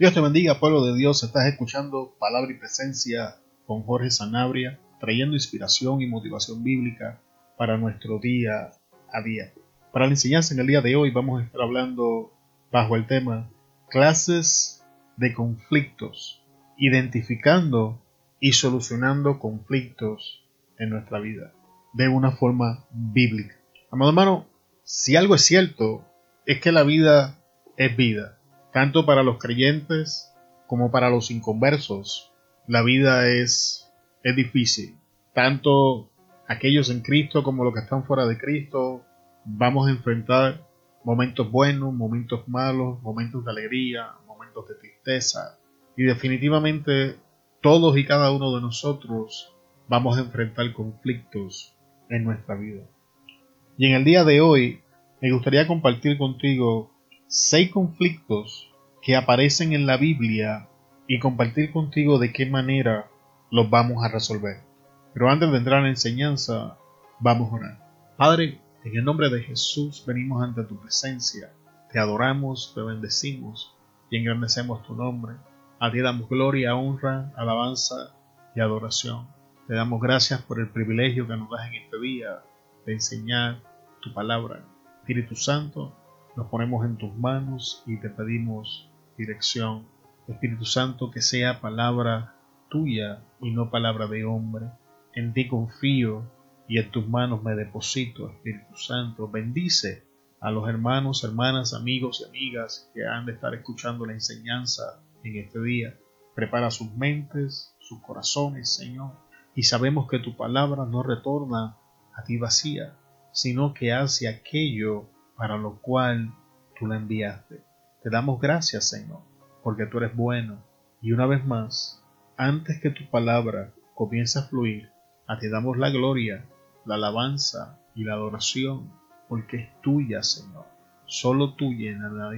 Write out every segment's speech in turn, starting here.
Dios te bendiga, pueblo de Dios. Estás escuchando Palabra y Presencia con Jorge Sanabria, trayendo inspiración y motivación bíblica para nuestro día a día. Para la enseñanza en el día de hoy vamos a estar hablando bajo el tema clases de conflictos, identificando y solucionando conflictos en nuestra vida de una forma bíblica. Amado hermano, si algo es cierto, es que la vida es vida tanto para los creyentes como para los inconversos, la vida es, es difícil. Tanto aquellos en Cristo como los que están fuera de Cristo, vamos a enfrentar momentos buenos, momentos malos, momentos de alegría, momentos de tristeza. Y definitivamente todos y cada uno de nosotros vamos a enfrentar conflictos en nuestra vida. Y en el día de hoy me gustaría compartir contigo seis conflictos que aparecen en la Biblia y compartir contigo de qué manera los vamos a resolver. Pero antes de entrar en enseñanza, vamos a orar. Padre, en el nombre de Jesús venimos ante tu presencia. Te adoramos, te bendecimos y engrandecemos tu nombre. A ti damos gloria, honra, alabanza y adoración. Te damos gracias por el privilegio que nos das en este día de enseñar tu palabra. Espíritu Santo, nos ponemos en tus manos y te pedimos dirección. Espíritu Santo, que sea palabra tuya y no palabra de hombre. En ti confío y en tus manos me deposito, Espíritu Santo. Bendice a los hermanos, hermanas, amigos y amigas que han de estar escuchando la enseñanza en este día. Prepara sus mentes, sus corazones, Señor. Y sabemos que tu palabra no retorna a ti vacía, sino que hace aquello para lo cual tú la enviaste. Te damos gracias, Señor, porque tú eres bueno. Y una vez más, antes que tu palabra comience a fluir, a ti damos la gloria, la alabanza y la adoración, porque es tuya, Señor, solo tuya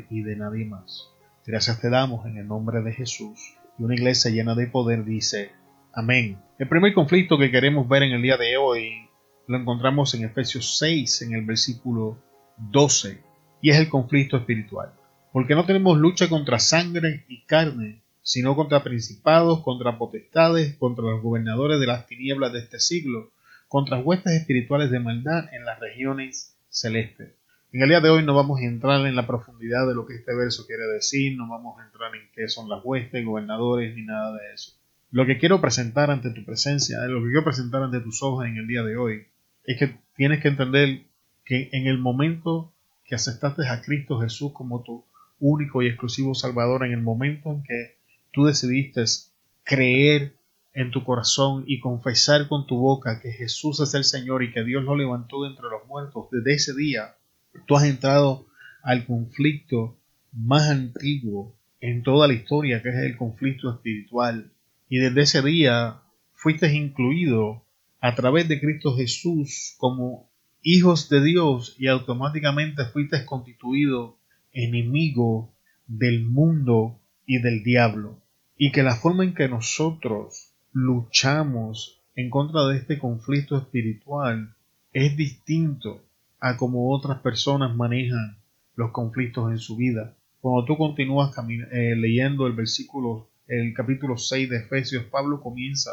y de nadie más. Gracias te damos en el nombre de Jesús. Y una iglesia llena de poder dice, Amén. El primer conflicto que queremos ver en el día de hoy lo encontramos en Efesios 6, en el versículo 12, y es el conflicto espiritual. Porque no tenemos lucha contra sangre y carne, sino contra principados, contra potestades, contra los gobernadores de las tinieblas de este siglo, contra huestes espirituales de maldad en las regiones celestes. En el día de hoy no vamos a entrar en la profundidad de lo que este verso quiere decir, no vamos a entrar en qué son las huestes, gobernadores, ni nada de eso. Lo que quiero presentar ante tu presencia, lo que quiero presentar ante tus ojos en el día de hoy, es que tienes que entender que en el momento que aceptaste a Cristo Jesús como tu único y exclusivo Salvador, en el momento en que tú decidiste creer en tu corazón y confesar con tu boca que Jesús es el Señor y que Dios lo levantó de entre los muertos, desde ese día tú has entrado al conflicto más antiguo en toda la historia, que es el conflicto espiritual. Y desde ese día fuiste incluido a través de Cristo Jesús como hijos de Dios y automáticamente fuiste constituido enemigo del mundo y del diablo. Y que la forma en que nosotros luchamos en contra de este conflicto espiritual es distinto a como otras personas manejan los conflictos en su vida. Cuando tú continúas eh, leyendo el versículo, el capítulo 6 de Efesios, Pablo comienza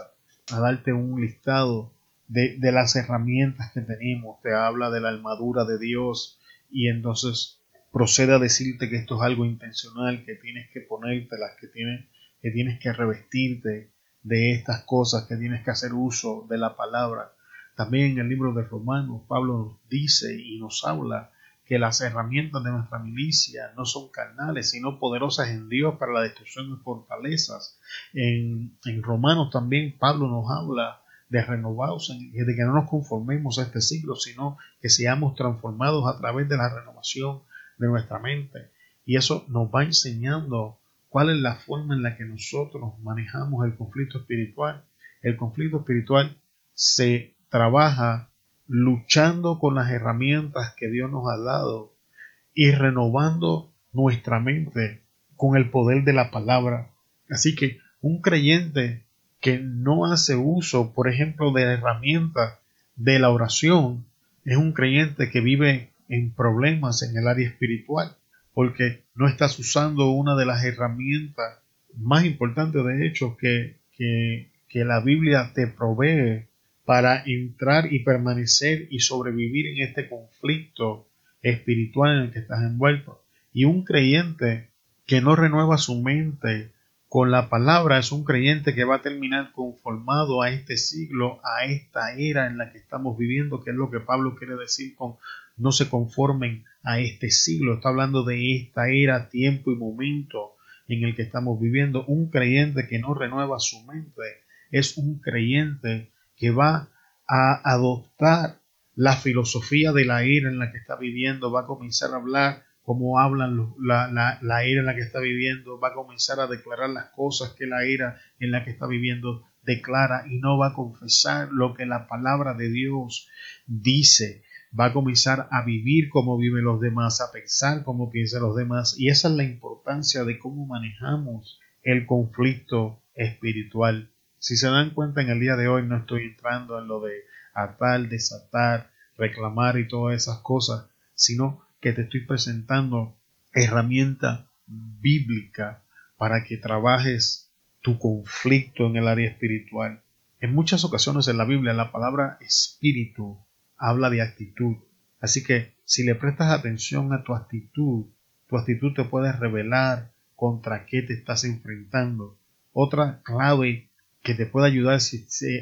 a darte un listado de, las herramientas que tenemos, te habla de la armadura de Dios y entonces procede a decirte que esto es algo intencional, que tienes que ponértelas, que tienes, que tienes que revestirte de estas cosas, que tienes que hacer uso de la palabra. También en el libro de Romanos, Pablo nos dice y nos habla que las herramientas de nuestra milicia no son carnales, sino poderosas en Dios para la destrucción de fortalezas. En, en Romanos también Pablo nos habla de renovados, de que no nos conformemos a este siglo, sino que seamos transformados a través de la renovación de nuestra mente. Y eso nos va enseñando cuál es la forma en la que nosotros manejamos el conflicto espiritual. El conflicto espiritual se trabaja luchando con las herramientas que Dios nos ha dado y renovando nuestra mente con el poder de la palabra. Así que un creyente que no hace uso, por ejemplo, de la herramienta de la oración, es un creyente que vive en problemas en el área espiritual, porque no estás usando una de las herramientas más importantes, de hecho, que, que, que la Biblia te provee para entrar y permanecer y sobrevivir en este conflicto espiritual en el que estás envuelto. Y un creyente que no renueva su mente con la palabra es un creyente que va a terminar conformado a este siglo, a esta era en la que estamos viviendo, que es lo que Pablo quiere decir con no se conformen a este siglo. Está hablando de esta era, tiempo y momento en el que estamos viviendo. Un creyente que no renueva su mente es un creyente que va a adoptar la filosofía de la era en la que está viviendo, va a comenzar a hablar como hablan la, la, era en la que está viviendo, va a comenzar a declarar las cosas que la era en la que está viviendo declara y no va a confesar lo que la palabra de Dios dice. Va a comenzar a vivir como viven los demás, a pensar como piensan los demás. Y esa es la importancia de cómo manejamos el conflicto espiritual. Si se dan cuenta, en el día de hoy no estoy entrando en lo de atar, desatar, reclamar y todas esas cosas, sino que te estoy presentando herramienta bíblica para que trabajes tu conflicto en el área espiritual. En muchas ocasiones en la Biblia la palabra espíritu habla de actitud. Así que si le prestas atención a tu actitud, tu actitud te puede revelar contra qué te estás enfrentando. Otra clave que te puede ayudar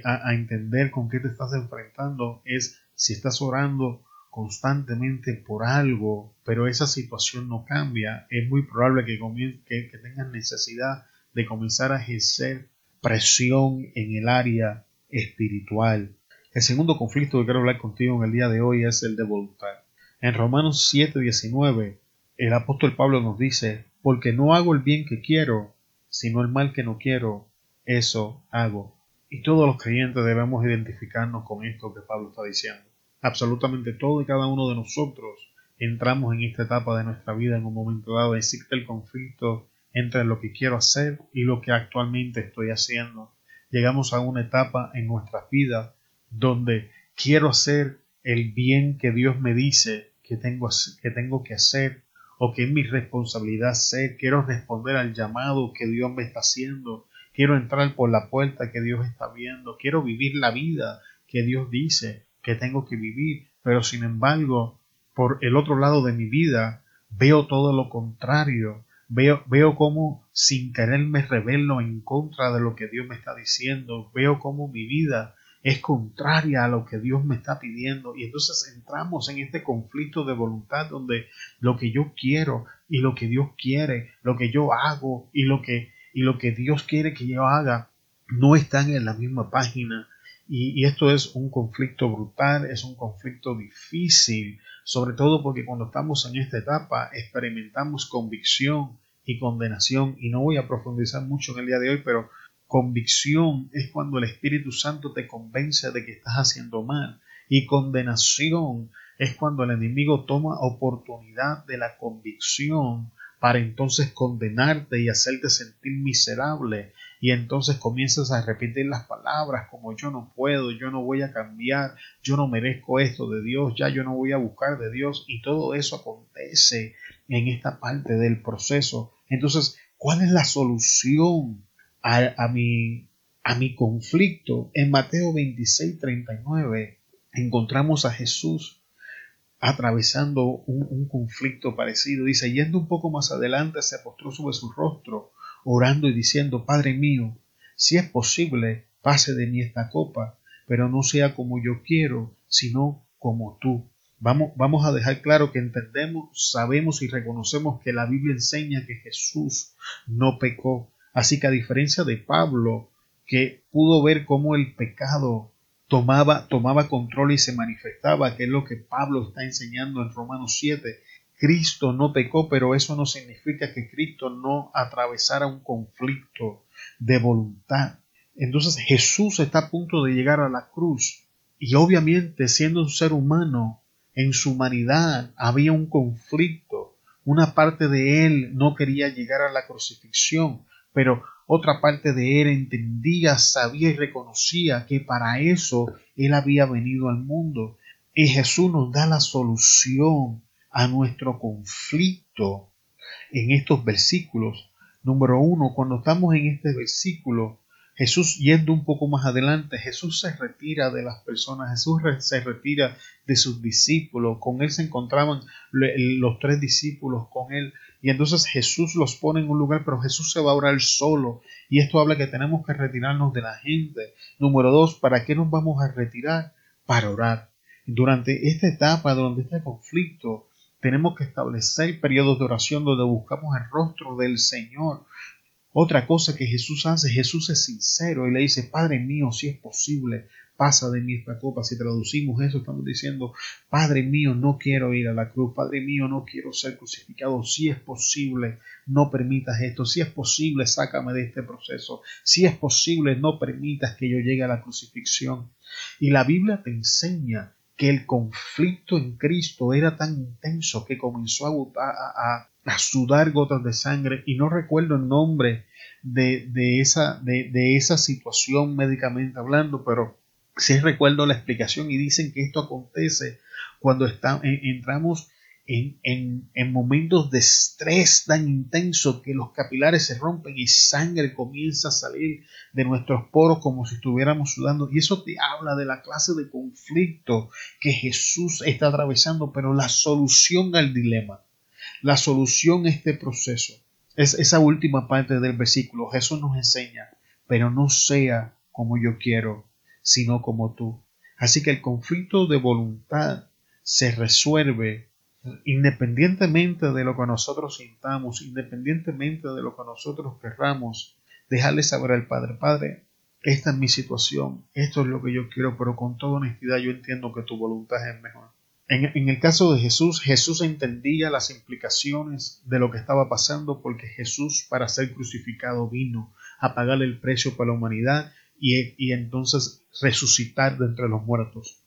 a, entender con qué te estás enfrentando es si estás orando constantemente por algo, pero esa situación no cambia, es muy probable que, tengas necesidad de comenzar a ejercer presión en el área espiritual. El segundo conflicto que quiero hablar contigo en el día de hoy es el de voluntad. En Romanos 7:19, el apóstol Pablo nos dice, porque no hago el bien que quiero, sino el mal que no quiero, eso hago. Y todos los creyentes debemos identificarnos con esto que Pablo está diciendo absolutamente todo y cada uno de nosotros entramos en esta etapa de nuestra vida en un momento dado. Existe el conflicto entre lo que quiero hacer y lo que actualmente estoy haciendo. Llegamos a una etapa en nuestra vida donde quiero hacer el bien que Dios me dice que tengo, que tengo que hacer o que es mi responsabilidad hacer. Quiero responder al llamado que Dios me está haciendo. Quiero entrar por la puerta que Dios está viendo. Quiero vivir la vida que Dios dice que tengo que vivir, pero sin embargo, por el otro lado de mi vida, veo todo lo contrario, veo, veo cómo sin querer me rebelo en contra de lo que Dios me está diciendo, veo cómo mi vida es contraria a lo que Dios me está pidiendo. Y entonces entramos en este conflicto de voluntad donde lo que yo quiero y lo que Dios quiere, lo que yo hago y lo que y lo que Dios quiere que yo haga no están en la misma página y, esto es un conflicto brutal, es un conflicto difícil, sobre todo porque cuando estamos en esta etapa experimentamos convicción y condenación. Y no voy a profundizar mucho en el día de hoy, pero convicción es cuando el Espíritu Santo te convence de que estás haciendo mal. Y condenación es cuando el enemigo toma oportunidad de la convicción para entonces condenarte y hacerte sentir miserable y entonces comienzas a repetir las palabras como yo no puedo, yo no voy a cambiar, yo no merezco esto de Dios, ya yo no voy a buscar de Dios y todo eso acontece en esta parte del proceso. Entonces, ¿cuál es la solución a, mi, a mi conflicto? En Mateo 26, 39 encontramos a Jesús atravesando un, un, conflicto parecido. Dice, yendo un poco más adelante, se postró sobre su rostro orando y diciendo, Padre mío, si es posible, pase de mí esta copa, pero no sea como yo quiero, sino como tú. Vamos, vamos a dejar claro que entendemos, sabemos y reconocemos que la Biblia enseña que Jesús no pecó. Así que a diferencia de Pablo, que pudo ver cómo el pecado tomaba, tomaba control y se manifestaba, que es lo que Pablo está enseñando en Romanos 7, Cristo no pecó, pero eso no significa que Cristo no atravesara un conflicto de voluntad. Entonces Jesús está a punto de llegar a la cruz y obviamente siendo un ser humano, en su humanidad había un conflicto. Una parte de él no quería llegar a la crucifixión, pero otra parte de él entendía, sabía y reconocía que para eso él había venido al mundo. Y Jesús nos da la solución a nuestro conflicto en estos versículos. Número uno, cuando estamos en este versículo, Jesús yendo un poco más adelante, Jesús se retira de las personas, Jesús se retira de sus discípulos, con él se encontraban los tres discípulos con él, y entonces Jesús los pone en un lugar, pero Jesús se va a orar solo, y esto habla que tenemos que retirarnos de la gente. Número dos, ¿para qué nos vamos a retirar? Para orar. Durante esta etapa, durante este conflicto, tenemos que establecer periodos de oración donde buscamos el rostro del Señor, otra cosa que Jesús hace, Jesús es sincero y le dice, Padre mío, si es posible, pasa de mí esta copa. Si traducimos eso, estamos diciendo, Padre mío, no quiero ir a la cruz, Padre mío, no quiero ser crucificado. Si es posible, no permitas esto. Si es posible, sácame de este proceso. Si es posible, no permitas que yo llegue a la crucifixión. Y la Biblia te enseña que el conflicto en Cristo era tan intenso que comenzó a, sudar gotas de sangre y no recuerdo el nombre de, esa situación médicamente hablando, pero sí recuerdo la explicación y dicen que esto acontece cuando está, entramos en, en, momentos de estrés tan intenso que los capilares se rompen y sangre comienza a salir de nuestros poros como si estuviéramos sudando. Y eso te habla de la clase de conflicto que Jesús está atravesando, pero la solución al dilema, la solución a este proceso, es esa última parte del versículo. Jesús nos enseña, pero no sea como yo quiero, sino como tú. Así que el conflicto de voluntad se resuelve independientemente de lo que nosotros sintamos, independientemente de lo que nosotros querramos, dejarle saber al Padre, Padre, esta es mi situación, esto es lo que yo quiero, pero con toda honestidad yo entiendo que tu voluntad es mejor. En, en, el caso de Jesús, Jesús entendía las implicaciones de lo que estaba pasando porque Jesús para ser crucificado vino a pagar el precio para la humanidad y, y entonces resucitar de entre los muertos.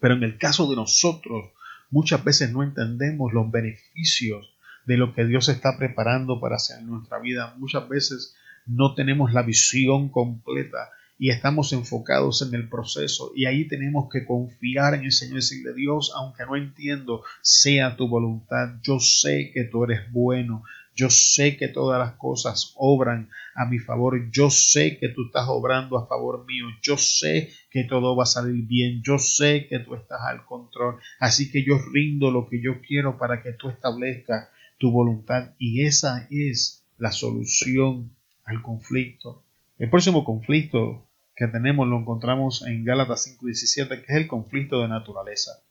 Pero en el caso de nosotros, Muchas veces no entendemos los beneficios de lo que Dios está preparando para hacer en nuestra vida. Muchas veces no tenemos la visión completa y estamos enfocados en el proceso. Y ahí tenemos que confiar en el Señor y decirle Dios, aunque no entiendo, sea tu voluntad, yo sé que tú eres bueno, yo sé que todas las cosas obran a mi favor. Yo sé que tú estás obrando a favor mío. Yo sé que todo va a salir bien. Yo sé que tú estás al control. Así que yo rindo lo que yo quiero para que tú establezcas tu voluntad. Y esa es la solución al conflicto. El próximo conflicto que tenemos lo encontramos en Gálatas 5:17, que es el conflicto de naturaleza.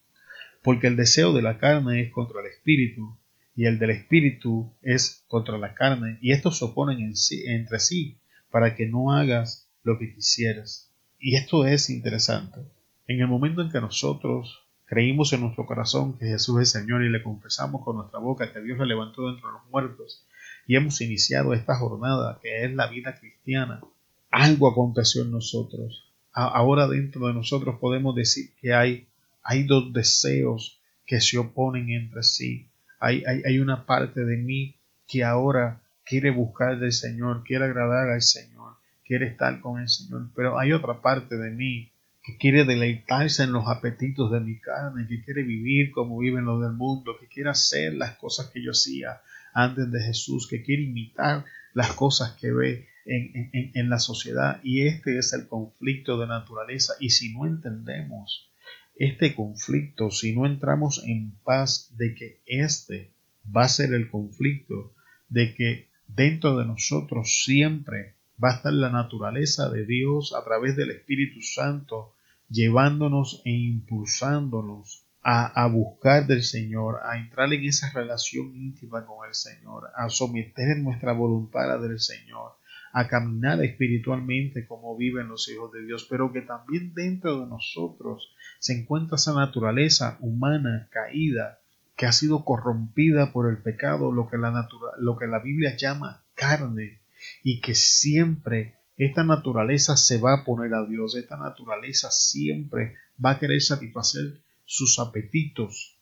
Porque el deseo de la carne es contra el espíritu y el del espíritu es contra la carne, y estos se oponen en sí, entre sí para que no hagas lo que quisieras. Y esto es interesante. En el momento en que nosotros creímos en nuestro corazón que Jesús es Señor y le confesamos con nuestra boca que Dios le levantó entre los muertos y hemos iniciado esta jornada que es la vida cristiana, algo aconteció en nosotros. Ahora dentro de nosotros podemos decir que hay, hay dos deseos que se oponen entre sí hay, una parte de mí que ahora quiere buscar del Señor, quiere agradar al Señor, quiere estar con el Señor, pero hay otra parte de mí que quiere deleitarse en los apetitos de mi carne, que quiere vivir como viven los del mundo, que quiere hacer las cosas que yo hacía antes de Jesús, que quiere imitar las cosas que ve en, en la sociedad. Y este es el conflicto de naturaleza. Y si no entendemos este conflicto, si no entramos en paz de que este va a ser el conflicto, de que dentro de nosotros siempre va a estar la naturaleza de Dios a través del Espíritu Santo, llevándonos e impulsándonos a, a, buscar del Señor, a entrar en esa relación íntima con el Señor, a someter nuestra voluntad a la del Señor, a caminar espiritualmente como viven los hijos de Dios, pero que también dentro de nosotros se encuentra esa naturaleza humana caída que ha sido corrompida por el pecado, lo que la, lo que la Biblia llama carne, y que siempre esta naturaleza se va a poner a Dios, esta naturaleza siempre va a querer satisfacer sus apetitos.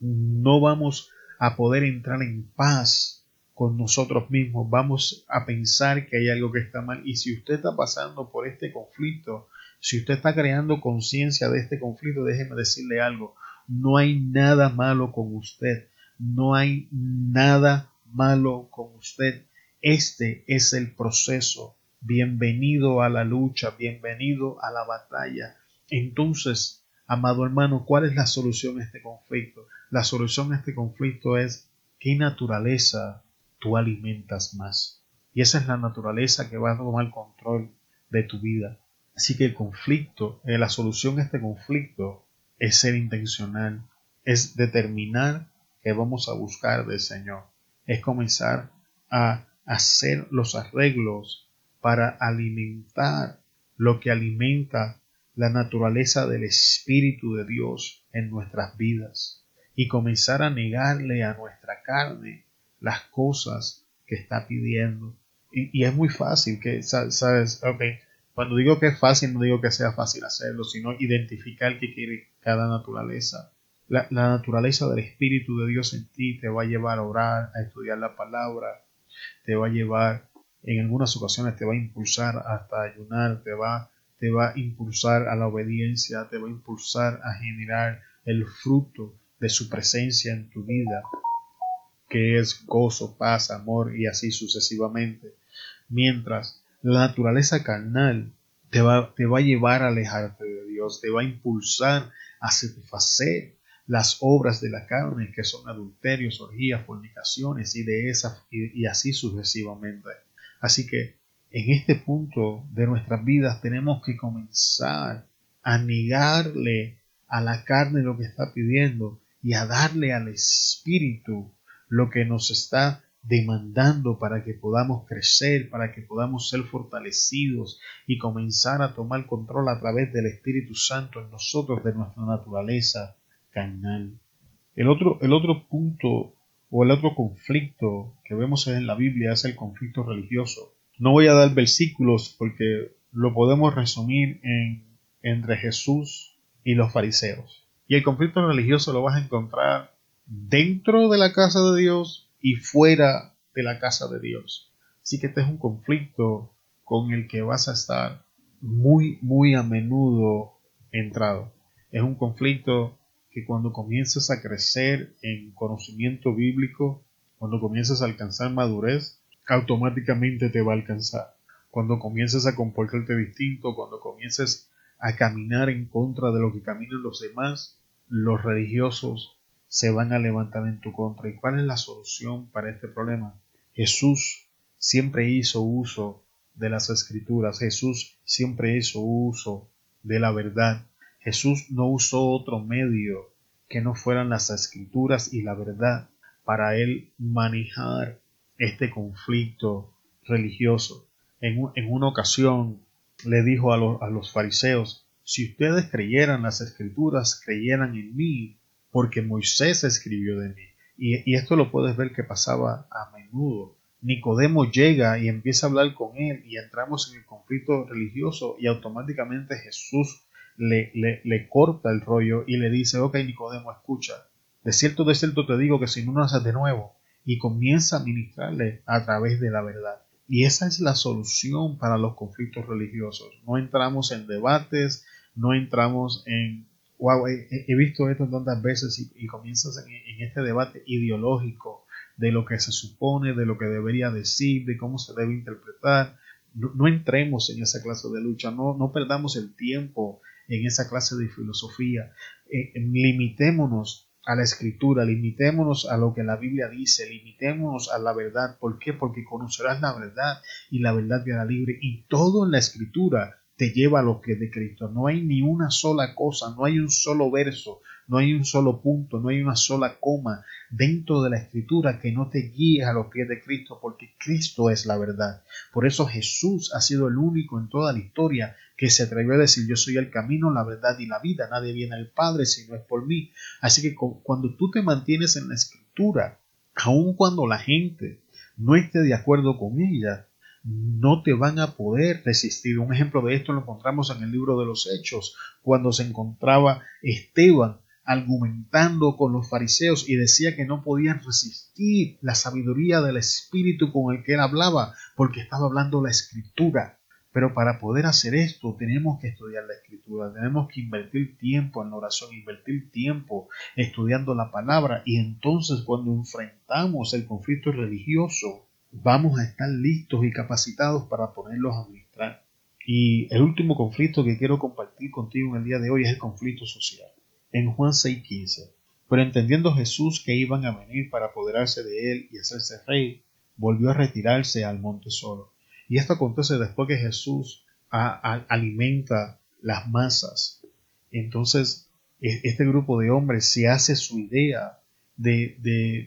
No vamos a poder entrar en paz con nosotros mismos, vamos a pensar que hay algo que está mal. Y si usted está pasando por este conflicto, si usted está creando conciencia de este conflicto, déjeme decirle algo, no hay nada malo con usted, no hay nada malo con usted. Este es el proceso. Bienvenido a la lucha, bienvenido a la batalla. Entonces, amado hermano, ¿cuál es la solución a este conflicto? La solución a este conflicto es qué naturaleza tú alimentas más. Y esa es la naturaleza que va a tomar control de tu vida. Así que el conflicto, eh, la solución a este conflicto es ser intencional, es determinar que vamos a buscar del Señor, es comenzar a hacer los arreglos para alimentar lo que alimenta la naturaleza del Espíritu de Dios en nuestras vidas y comenzar a negarle a nuestra carne las cosas que está pidiendo. Y, es muy fácil que, sabes, okay, cuando digo que es fácil, no digo que sea fácil hacerlo, sino identificar qué quiere cada naturaleza. La, naturaleza del Espíritu de Dios en ti te va a llevar a orar, a estudiar la palabra, te va a llevar, en algunas ocasiones te va a impulsar hasta ayunar, te va, te va a impulsar a la obediencia, te va a impulsar a generar el fruto de su presencia en tu vida, que es gozo, paz, amor y así sucesivamente. Mientras la naturaleza carnal te va, te va a llevar a alejarte de Dios, te va a impulsar a satisfacer las obras de la carne, que son adulterios, orgías, fornicaciones y de esas y, y así sucesivamente. Así que en este punto de nuestras vidas tenemos que comenzar a negarle a la carne lo que está pidiendo y a darle al Espíritu lo que nos está demandando para que podamos crecer, para que podamos ser fortalecidos y comenzar a tomar control a través del Espíritu Santo en nosotros de nuestra naturaleza carnal. El otro, el otro punto o el otro conflicto que vemos en la Biblia es el conflicto religioso. No voy a dar versículos porque lo podemos resumir en entre Jesús y los fariseos. Y el conflicto religioso lo vas a encontrar dentro de la casa de Dios y fuera de la casa de Dios. Así que este es un conflicto con el que vas a estar muy, muy a menudo entrado. Es un conflicto que cuando comienzas a crecer en conocimiento bíblico, cuando comienzas a alcanzar madurez, automáticamente te va a alcanzar. Cuando comienzas a comportarte distinto, cuando comiences a caminar en contra de lo que caminan los demás, los religiosos se van a levantar en tu contra. ¿Y cuál es la solución para este problema? Jesús siempre hizo uso de las escrituras. Jesús siempre hizo uso de la verdad. Jesús no usó otro medio que no fueran las escrituras y la verdad para él manejar este conflicto religioso. En, una ocasión le dijo a, a los fariseos, si ustedes creyeran las escrituras, creyeran en mí, porque Moisés escribió de mí. Y, esto lo puedes ver que pasaba a menudo. Nicodemo llega y empieza a hablar con él y entramos en el conflicto religioso y automáticamente Jesús le, corta el rollo y le dice, ok Nicodemo, escucha, de cierto, de cierto te digo que si no naces de nuevo y comienza a ministrarle a través de la verdad. Y esa es la solución para los conflictos religiosos. No entramos en debates, no entramos en wow, he, visto esto tantas veces y, comienzas en, este debate ideológico de lo que se supone, de lo que debería decir, de cómo se debe interpretar. No, entremos en esa clase de lucha, no, perdamos el tiempo en esa clase de filosofía. Eh, limitémonos a la escritura, limitémonos a lo que la Biblia dice, limitémonos a la verdad. ¿Por qué? Porque conocerás la verdad y la verdad te hará libre. Y todo en la escritura te lleva a los pies de Cristo. No hay ni una sola cosa, no hay un solo verso, no hay un solo punto, no hay una sola coma dentro de la escritura que no te guíe a los pies de Cristo, porque Cristo es la verdad. Por eso Jesús ha sido el único en toda la historia que se atrevió a decir yo soy el camino, la verdad y la vida. Nadie viene al Padre si no es por mí. Así que cuando tú te mantienes en la escritura, aun cuando la gente no esté de acuerdo con ella, no te van a poder resistir. Un ejemplo de esto lo encontramos en el libro de los Hechos, cuando se encontraba Esteban argumentando con los fariseos y decía que no podían resistir la sabiduría del Espíritu con el que él hablaba, porque estaba hablando la Escritura. Pero para poder hacer esto tenemos que estudiar la escritura, tenemos que invertir tiempo en la oración, invertir tiempo estudiando la palabra y entonces cuando enfrentamos el conflicto religioso vamos a estar listos y capacitados para ponerlos a administrar. Y el último conflicto que quiero compartir contigo en el día de hoy es el conflicto social. En Juan 6:15, pero entendiendo Jesús que iban a venir para apoderarse de él y hacerse rey, volvió a retirarse al monte solo. Y esto acontece después que Jesús alimenta las masas. Entonces, e, este grupo de hombres se hace su idea de,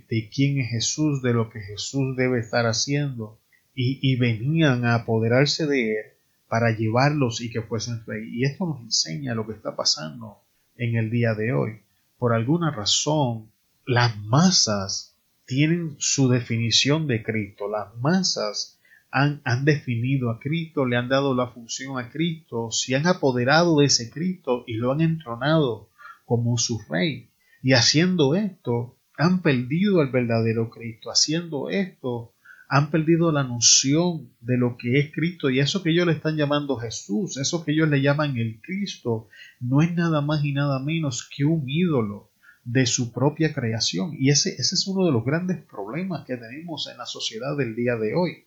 de, quién es Jesús, de lo que Jesús debe estar haciendo, y, y, venían a apoderarse de él para llevarlos y que fuesen rey. Y esto nos enseña lo que está pasando en el día de hoy. Por alguna razón, las masas tienen su definición de Cristo. Las masas han, definido a Cristo, le han dado la función a Cristo, se han apoderado de ese Cristo y lo han entronado como su rey. Y haciendo esto, han perdido el verdadero Cristo. Haciendo esto, han perdido la noción de lo que es Cristo y eso que ellos le están llamando Jesús, eso que ellos le llaman el Cristo, no es nada más y nada menos que un ídolo de su propia creación. Y ese, ese es uno de los grandes problemas que tenemos en la sociedad del día de hoy.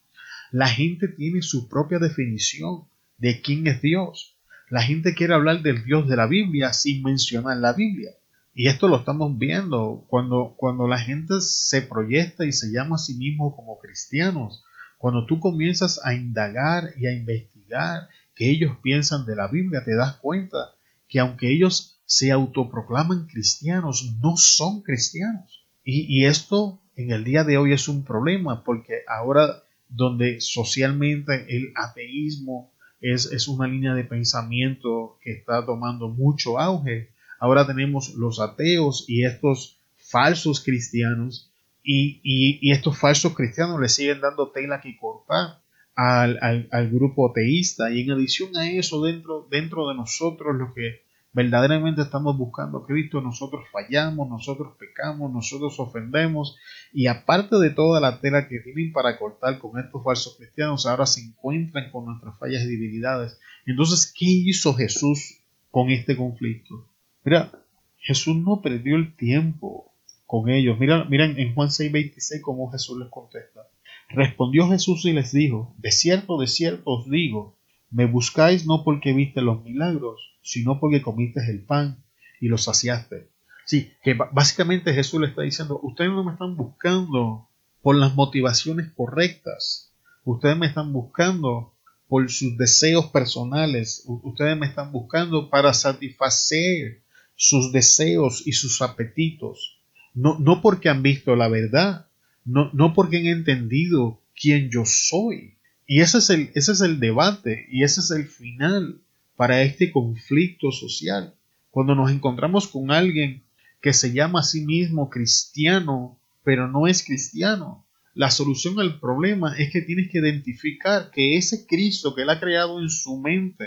La gente tiene su propia definición de quién es Dios. La gente quiere hablar del Dios de la Biblia sin mencionar la Biblia. Y esto lo estamos viendo cuando, cuando la gente se proyecta y se llama a sí mismo como cristianos. Cuando tú comienzas a indagar y a investigar que ellos piensan de la Biblia, te das cuenta que aunque ellos se autoproclaman cristianos, no son cristianos. Y, y esto en el día de hoy es un problema porque ahora donde socialmente el ateísmo es, es, una línea de pensamiento que está tomando mucho auge. Ahora tenemos los ateos y estos falsos cristianos y, y, estos falsos cristianos le siguen dando tela que cortar al, al, grupo ateísta y en adición a eso dentro, dentro de nosotros lo que verdaderamente estamos buscando a Cristo, nosotros fallamos, nosotros pecamos, nosotros ofendemos y aparte de toda la tela que tienen para cortar con estos falsos cristianos, ahora se encuentran con nuestras fallas y debilidades. Entonces, ¿qué hizo Jesús con este conflicto? Mira, Jesús no perdió el tiempo con ellos. Mira, en Juan 6:26 cómo Jesús les contesta. Respondió Jesús y les dijo, de cierto, de cierto os digo, me buscáis no porque viste los milagros, sino porque comiste el pan y lo saciaste. Sí, que básicamente Jesús le está diciendo, ustedes no me están buscando por las motivaciones correctas, ustedes me están buscando por sus deseos personales, ustedes me están buscando para satisfacer sus deseos y sus apetitos, no, no porque han visto la verdad, no, no porque han entendido quién yo soy. Y ese es, el, ese es el debate y ese es el final para este conflicto social. Cuando nos encontramos con alguien que se llama a sí mismo cristiano, pero no es cristiano, la solución al problema es que tienes que identificar que ese Cristo que Él ha creado en su mente,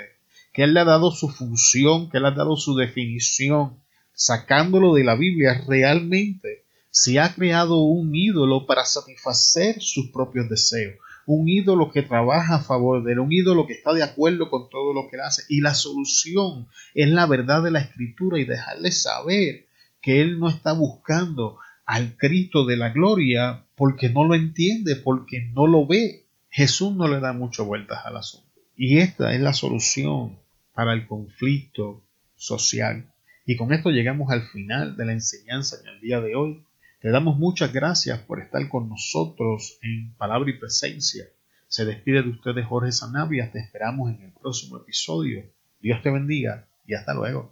que Él le ha dado su función, que Él ha dado su definición, sacándolo de la Biblia, realmente se ha creado un ídolo para satisfacer sus propios deseos un ídolo que trabaja a favor de él, un ídolo que está de acuerdo con todo lo que él hace. Y la solución es la verdad de la escritura y dejarle saber que él no está buscando al Cristo de la gloria porque no lo entiende, porque no lo ve. Jesús no le da muchas vueltas al asunto. Y esta es la solución para el conflicto social. Y con esto llegamos al final de la enseñanza en el día de hoy. Le damos muchas gracias por estar con nosotros en Palabra y Presencia. Se despide de ustedes Jorge Sanabria. Te esperamos en el próximo episodio. Dios te bendiga y hasta luego.